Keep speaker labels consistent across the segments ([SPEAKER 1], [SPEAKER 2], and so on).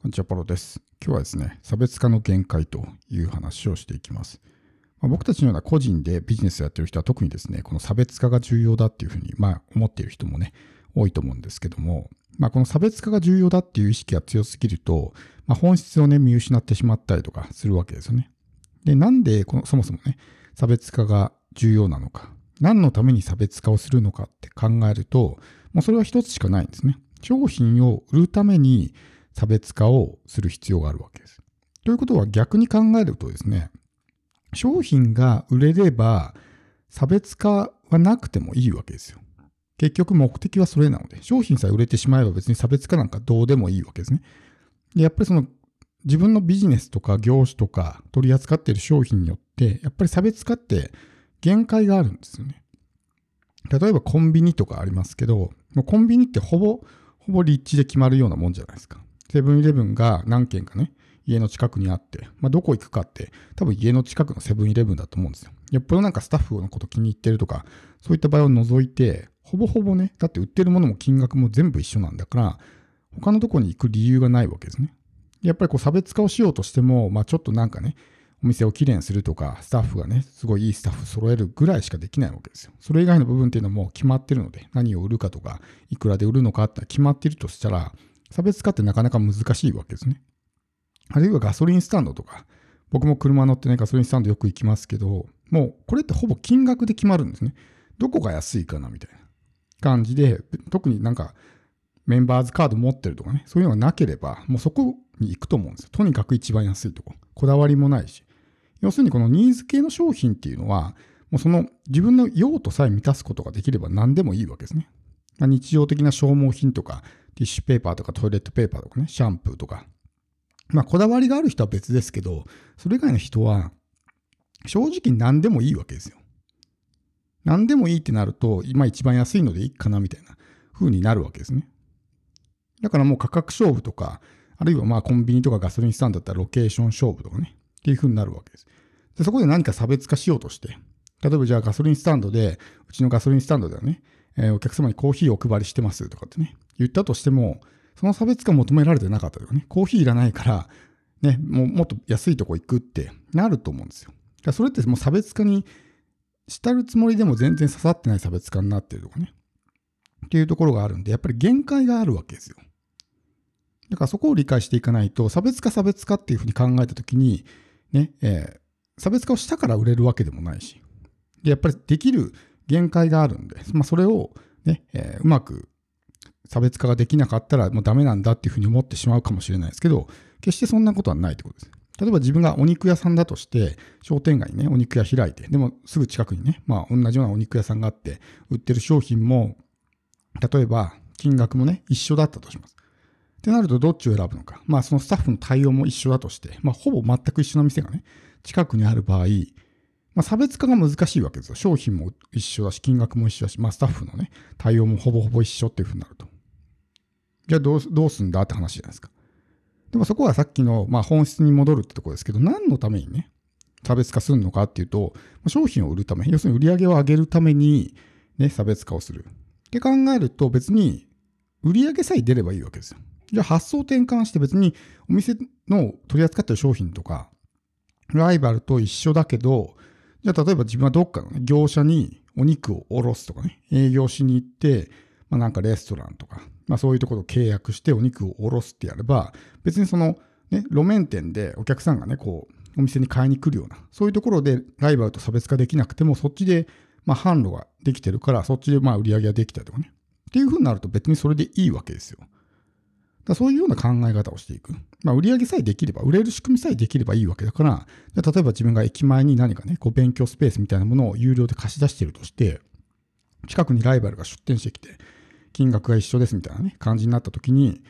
[SPEAKER 1] こんにちは、パロです。今日はですね、差別化の限界という話をしていきます。まあ、僕たちのような個人でビジネスをやっている人は特にですね、この差別化が重要だっていうふうに、まあ、思っている人もね、多いと思うんですけども、まあ、この差別化が重要だっていう意識が強すぎると、まあ、本質をね、見失ってしまったりとかするわけですよね。で、なんでこの、そもそもね、差別化が重要なのか、何のために差別化をするのかって考えると、もうそれは一つしかないんですね。商品を売るために差別化をする必要があるわけです。ということは逆に考えるとですね、商品が売れれば差別化はなくてもいいわけですよ。結局目的はそれなので、商品さえ売れてしまえば別に差別化なんかどうでもいいわけですね。でやっぱりその自分のビジネスとか業種とか取り扱っている商品によって、やっぱり差別化って限界があるんですよね。例えばコンビニとかありますけど、もうコンビニってほぼ、ほぼ立地で決まるようなもんじゃないですか。セブンイレブンが何軒かね、家の近くにあって、まあ、どこ行くかって、多分家の近くのセブンイレブンだと思うんですよ。よっぽどなんかスタッフのこと気に入ってるとか、そういった場合を除いて、ほぼほぼね、だって売ってるものも金額も全部一緒なんだから、他のとこに行く理由がないわけですね。やっぱりこう差別化をしようとしても、まあちょっとなんかね、お店をきれいにするとか、スタッフがね、すごいいいスタッフ揃えるぐらいしかできないわけですよ。それ以外の部分っていうのも決まってるので、何を売るかとか、いくらで売るのかって決まってるとしたら、差別化ってなかなか難しいわけですね。あるいはガソリンスタンドとか、僕も車乗ってね、ガソリンスタンドよく行きますけど、もうこれってほぼ金額で決まるんですね。どこが安いかなみたいな感じで、特になんかメンバーズカード持ってるとかね、そういうのがなければ、もうそこに行くと思うんですよ。とにかく一番安いとこ。こだわりもないし。要するにこのニーズ系の商品っていうのは、もうその自分の用途さえ満たすことができれば何でもいいわけですね。日常的な消耗品とか、ティッシュペーパーとかトイレットペーパーとかね、シャンプーとか。まあ、こだわりがある人は別ですけど、それ以外の人は、正直何でもいいわけですよ。何でもいいってなると、今一番安いのでいいかなみたいな風になるわけですね。だからもう価格勝負とか、あるいはまあコンビニとかガソリンスタンドだったらロケーション勝負とかね、っていう風になるわけです。でそこで何か差別化しようとして、例えばじゃあガソリンスタンドで、うちのガソリンスタンドではね、えー、お客様にコーヒーをお配りしてますとかってね、言ったとしても、その差別化求められてなかったとかね、コーヒーいらないから、ね、もうもっと安いとこ行くってなると思うんですよ。だそれってもう差別化にしたるつもりでも全然刺さってない差別化になってるとかね。っていうところがあるんで、やっぱり限界があるわけですよ。だからそこを理解していかないと、差別化差別化っていうふうに考えたときに、ね、えー、差別化をしたから売れるわけでもないし、で、やっぱりできる限界があるんで、まあ、それをね、えー、うまく差別化ができなかったらもうダメなんだっていうふうに思ってしまうかもしれないですけど、決してそんなことはないってことです。例えば自分がお肉屋さんだとして、商店街にね、お肉屋開いて、でもすぐ近くにね、まあ同じようなお肉屋さんがあって、売ってる商品も、例えば金額もね、一緒だったとします。ってなるとどっちを選ぶのか。まあそのスタッフの対応も一緒だとして、まあほぼ全く一緒の店がね、近くにある場合、まあ、差別化が難しいわけですよ。商品も一緒だし、金額も一緒だし、まあ、スタッフのね、対応もほぼほぼ一緒っていうふうになると。じゃあどうどうすんだって話じゃないですか。でもそこはさっきの、まあ、本質に戻るってとこですけど、何のためにね、差別化するのかっていうと、商品を売るため、要するに売り上げを上げるために、ね、差別化をする。って考えると、別に売り上げさえ出ればいいわけですよ。じゃあ発想転換して別にお店の取り扱ってる商品とか、ライバルと一緒だけど、じゃあ例えば自分はどっかの、ね、業者にお肉を卸すとかね、営業しに行って、まあ、なんかレストランとか、まあそういうところと契約してお肉を卸すってやれば、別にその、ね、路面店でお客さんがね、こう、お店に買いに来るような、そういうところでライバルと差別化できなくても、そっちで、まあ販路ができてるから、そっちでまあ売り上げができたりとかね。っていう風になると別にそれでいいわけですよ。だそういうような考え方をしていく。まあ、売上さえできれば、売れる仕組みさえできればいいわけだから、例えば自分が駅前に何かね、こう勉強スペースみたいなものを有料で貸し出してるとして、近くにライバルが出店してきて、金額が一緒ですみたいなね、感じになった時に、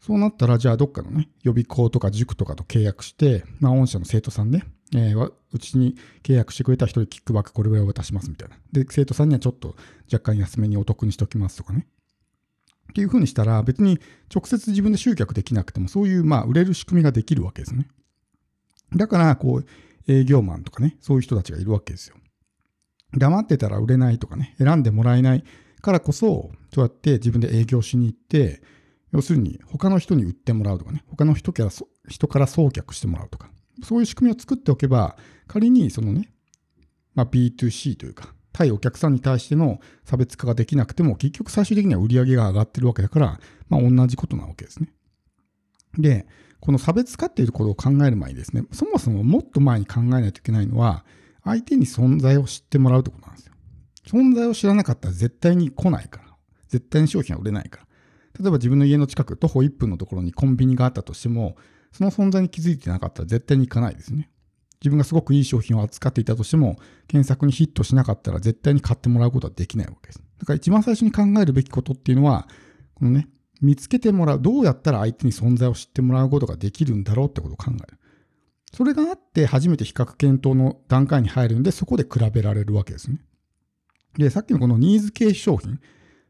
[SPEAKER 1] そうなったら、じゃあどっかのね、予備校とか塾とかと契約して、まあ、御社の生徒さんね、えー、うちに契約してくれた人にキックバックこれぐらい渡しますみたいな。で、生徒さんにはちょっと若干安めにお得にしておきますとかね。っていうふうにしたら、別に直接自分で集客できなくても、そういう、まあ、売れる仕組みができるわけですね。だから、こう、営業マンとかね、そういう人たちがいるわけですよ。黙ってたら売れないとかね、選んでもらえないからこそ、そうやって自分で営業しに行って、要するに他の人に売ってもらうとかね、他の人から人から送客してもらうとか、そういう仕組みを作っておけば、仮にそのね、まあ、B2C というか、対お客さんに対しての差別化ができなくても、結局最終的には売り上げが上がってるわけだから、まあ、同じことなわけですね。で、この差別化っていうとことを考える前にですね、そもそももっと前に考えないといけないのは、相手に存在を知ってもらうってことなんですよ。存在を知らなかったら絶対に来ないから。絶対に商品は売れないから。例えば自分の家の近く、徒歩1分のところにコンビニがあったとしても、その存在に気づいてなかったら絶対に行かないですね。自分がすごくいい商品を扱っていたとしても、検索にヒットしなかったら絶対に買ってもらうことはできないわけです。だから一番最初に考えるべきことっていうのは、このね、見つけてもらう、どうやったら相手に存在を知ってもらうことができるんだろうってことを考える。それがあって初めて比較検討の段階に入るんで、そこで比べられるわけですね。で、さっきのこのニーズ系商品、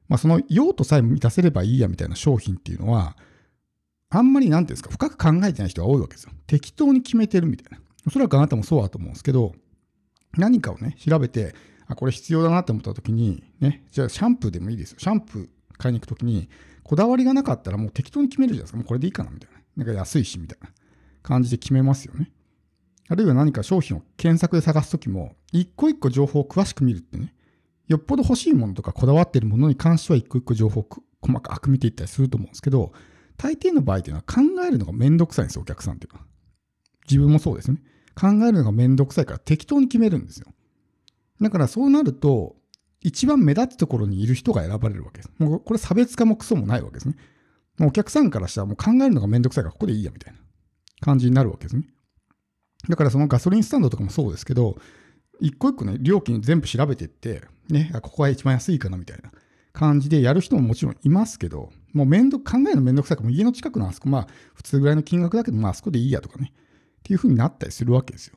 [SPEAKER 1] まあその用途さえ満たせればいいやみたいな商品っていうのは、あんまりなんていうんですか、深く考えてない人が多いわけですよ。適当に決めてるみたいな。おそらくあなたもそうだと思うんですけど、何かをね、調べて、あ、これ必要だなって思った時に、ね、じゃあシャンプーでもいいですよ。シャンプー買いに行く時に、こだわりがなかったらもう適当に決めるじゃないですか。もうこれでいいかなみたいな。なんか安いし、みたいな感じで決めますよね。あるいは何か商品を検索で探すときも、一個一個情報を詳しく見るってね、よっぽど欲しいものとかこだわっているものに関しては一個一個情報を細かく見ていったりすると思うんですけど、大抵の場合っていうのは考えるのがめんどくさいんですよ、お客さんっていうのは。自分もそうですね。考えるのがめんどくさいから適当に決めるんですよ。だからそうなると、一番目立つところにいる人が選ばれるわけです。もうこれ差別化もクソもないわけですね。お客さんからしたらもう考えるのがめんどくさいからここでいいやみたいな感じになるわけですね。だからそのガソリンスタンドとかもそうですけど、一個一個ね、料金全部調べてって、ね、ここが一番安いかなみたいな感じでやる人ももちろんいますけど、もうめんど、考えるのめんどくさいから、も家の近くのあそこ、まあ普通ぐらいの金額だけど、まああそこでいいやとかね、っていう風になったりするわけですよ。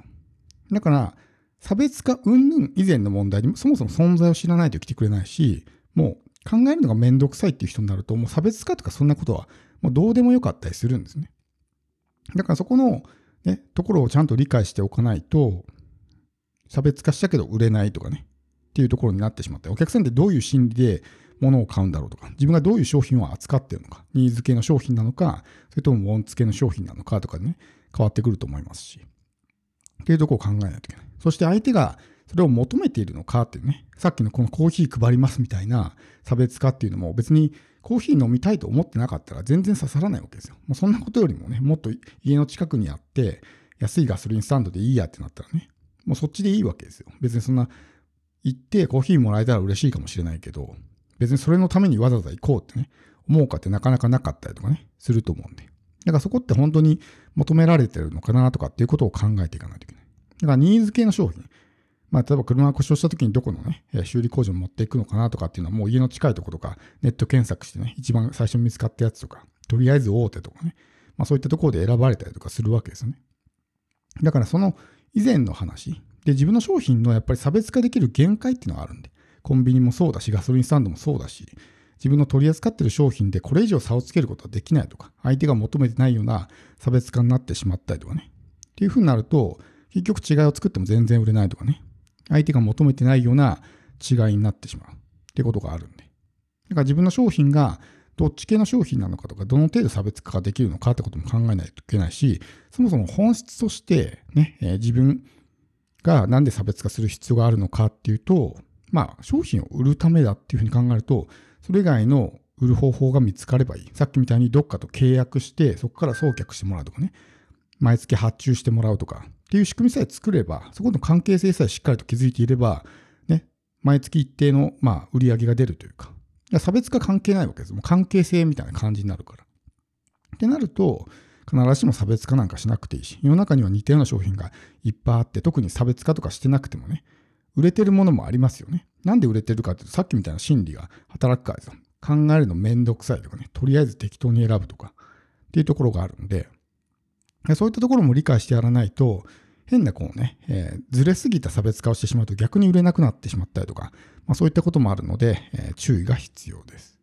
[SPEAKER 1] だから、差別化云々以前の問題にそもそも存在を知らないと来てくれないし、もう考えるのがめんどくさいっていう人になると、もう差別化とかそんなことはもうどうでもよかったりするんですね。だからそこの、ね、ところをちゃんと理解しておかないと、差別化したけど売れないとかね、っていうところになってしまって、お客さんってどういう心理で物を買うんだろうとか、自分がどういう商品を扱ってるのか、ニーズ系の商品なのか、それともウォンツ系の商品なのかとかね、変わってくると思いますし、っていうところを考えないといけない。そして相手がそれを求めているのかっていうね、さっきのこのコーヒー配りますみたいな差別化っていうのも別にコーヒー飲みたいと思ってなかったら全然刺さらないわけですよ。もうそんなことよりもね、もっと家の近くにあって安いガソリンスタンドでいいやってなったらね、もうそっちでいいわけですよ。別にそんな行ってコーヒーもらえたら嬉しいかもしれないけど、別にそれのためにわざわざ行こうってね、思うかってなかなかなかったりとかね、すると思うんで。だからそこって本当に求められてるのかなとかっていうことを考えていかないといけない。だからニーズ系の商品。まあ、例えば車が故障した時にどこのね、修理工場に持っていくのかなとかっていうのはもう家の近いところとかネット検索してね、一番最初に見つかったやつとか、とりあえず大手とかね、まあそういったところで選ばれたりとかするわけですよね。だからその以前の話で自分の商品のやっぱり差別化できる限界っていうのがあるんで、コンビニもそうだし、ガソリンスタンドもそうだし、自分の取り扱ってる商品でこれ以上差をつけることはできないとか、相手が求めてないような差別化になってしまったりとかね。っていうふうになると、結局違いを作っても全然売れないとかね。相手が求めてないような違いになってしまうってことがあるんで。だから自分の商品がどっち系の商品なのかとか、どの程度差別化ができるのかってことも考えないといけないし、そもそも本質としてね、えー、自分がなんで差別化する必要があるのかっていうと、まあ商品を売るためだっていうふうに考えると、それ以外の売る方法が見つかればいい。さっきみたいにどっかと契約して、そこから送客してもらうとかね、毎月発注してもらうとかっていう仕組みさえ作れば、そこの関係性さえしっかりと築いていれば、ね、毎月一定の、まあ、売り上げが出るというか、差別化関係ないわけです。もう関係性みたいな感じになるから。ってなると、必ずしも差別化なんかしなくていいし、世の中には似たような商品がいっぱいあって、特に差別化とかしてなくてもね、売れてるものもありますよね。なんで売れてるかっていうと、さっきみたいな心理が働くからですよ。考えるのめんどくさいとかね、とりあえず適当に選ぶとかっていうところがあるんで、そういったところも理解してやらないと、変なこうね、えー、ずれすぎた差別化をしてしまうと逆に売れなくなってしまったりとか、まあ、そういったこともあるので、えー、注意が必要です。